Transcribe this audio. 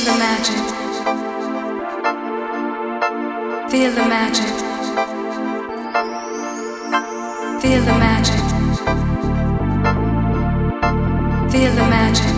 Feel the magic. Feel the magic. Feel the magic. Feel the magic.